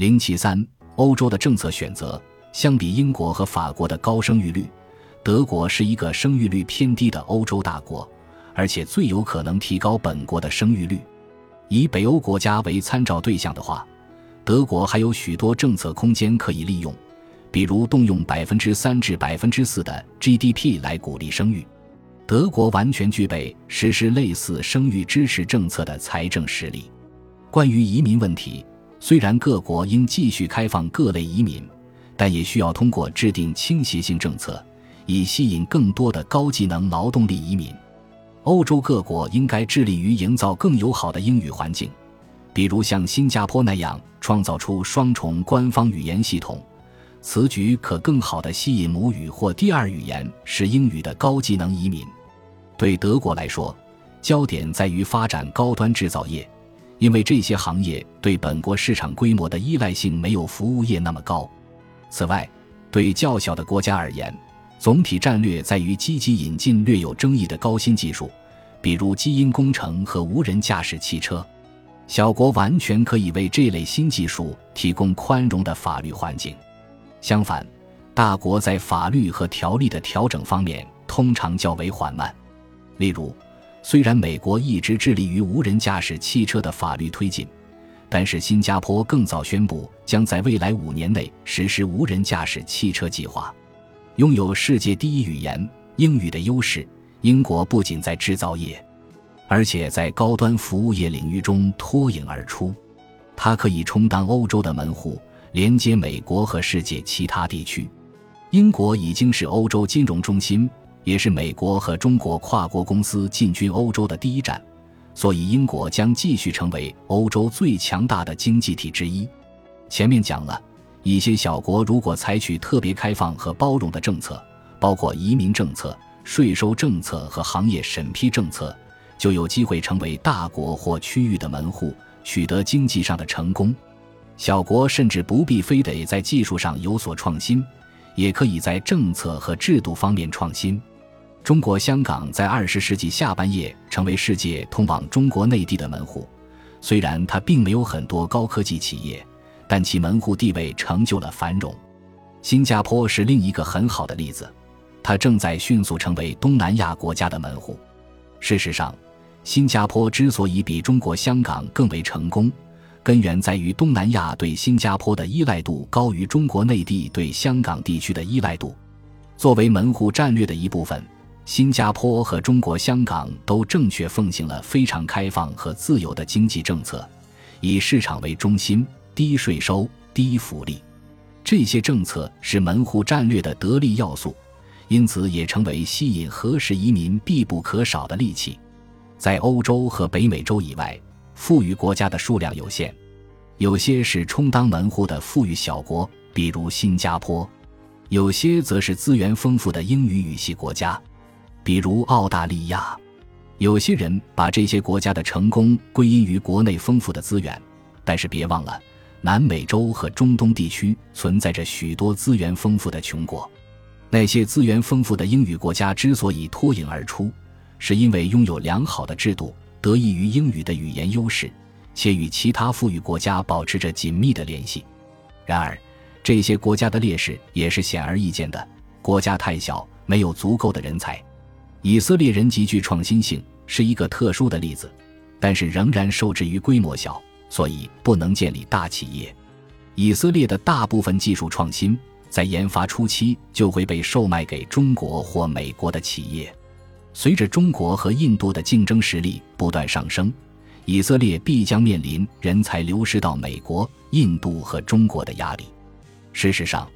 零七三，欧洲的政策选择相比英国和法国的高生育率，德国是一个生育率偏低的欧洲大国，而且最有可能提高本国的生育率。以北欧国家为参照对象的话，德国还有许多政策空间可以利用，比如动用百分之三至百分之四的 GDP 来鼓励生育。德国完全具备实施类似生育支持政策的财政实力。关于移民问题，虽然各国应继续开放各类移民，但也需要通过制定倾斜性政策，以吸引更多的高技能劳动力移民。欧洲各国应该致力于营造更友好的英语环境，比如像新加坡那样创造出双重官方语言系统。此举可更好地吸引母语或第二语言是英语的高技能移民。对德国来说，焦点在于发展高端制造业，因为这些行业对本国市场规模的依赖性没有服务业那么高。此外，对较小的国家而言，总体战略在于积极引进略有争议的高新技术，比如基因工程和无人驾驶汽车。小国完全可以为这类新技术提供宽容的法律环境。相反，大国在法律和条例的调整方面通常较为缓慢。例如，虽然美国一直致力于无人驾驶汽车的法律推进，但是新加坡更早宣布将在未来五年内实施无人驾驶汽车计划。拥有世界第一语言英语的优势，英国不仅在制造业，而且在高端服务业领域中脱颖而出。它可以充当欧洲的门户，连接美国和世界其他地区。英国已经是欧洲金融中心。也是美国和中国跨国公司进军欧洲的第一站，所以英国将继续成为欧洲最强大的经济体之一。前面讲了一些小国如果采取特别开放和包容的政策，包括移民政策、税收政策和行业审批政策，就有机会成为大国或区域的门户，取得经济上的成功。小国甚至不必非得在技术上有所创新，也可以在政策和制度方面创新。中国香港在二十世纪下半叶成为世界通往中国内地的门户，虽然它并没有很多高科技企业，但其门户地位成就了繁荣。新加坡是另一个很好的例子，它正在迅速成为东南亚国家的门户。事实上，新加坡之所以比中国香港更为成功，根源在于东南亚对新加坡的依赖度高于中国内地对香港地区的依赖度。作为门户战略的一部分。新加坡和中国香港都正确奉行了非常开放和自由的经济政策，以市场为中心，低税收、低福利，这些政策是门户战略的得力要素，因此也成为吸引合适移民必不可少的利器。在欧洲和北美洲以外，富裕国家的数量有限，有些是充当门户的富裕小国，比如新加坡；有些则是资源丰富的英语语系国家。比如澳大利亚，有些人把这些国家的成功归因于国内丰富的资源，但是别忘了，南美洲和中东地区存在着许多资源丰富的穷国。那些资源丰富的英语国家之所以脱颖而出，是因为拥有良好的制度，得益于英语的语言优势，且与其他富裕国家保持着紧密的联系。然而，这些国家的劣势也是显而易见的：国家太小，没有足够的人才。以色列人极具创新性，是一个特殊的例子，但是仍然受制于规模小，所以不能建立大企业。以色列的大部分技术创新在研发初期就会被售卖给中国或美国的企业。随着中国和印度的竞争实力不断上升，以色列必将面临人才流失到美国、印度和中国的压力。事实上，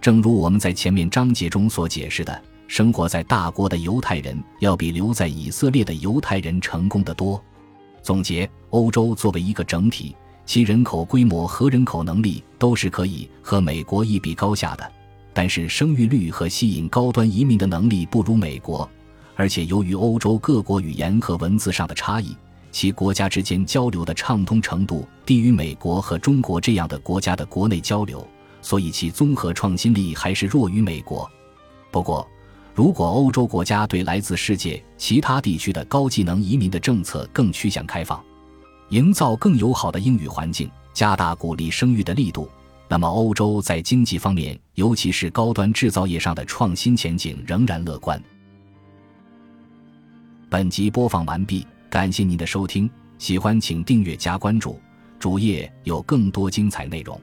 正如我们在前面章节中所解释的。生活在大国的犹太人要比留在以色列的犹太人成功的多。总结：欧洲作为一个整体，其人口规模和人口能力都是可以和美国一比高下的，但是生育率和吸引高端移民的能力不如美国。而且由于欧洲各国语言和文字上的差异，其国家之间交流的畅通程度低于美国和中国这样的国家的国内交流，所以其综合创新力还是弱于美国。不过，如果欧洲国家对来自世界其他地区的高技能移民的政策更趋向开放，营造更友好的英语环境，加大鼓励生育的力度，那么欧洲在经济方面，尤其是高端制造业上的创新前景仍然乐观。本集播放完毕，感谢您的收听，喜欢请订阅加关注，主页有更多精彩内容。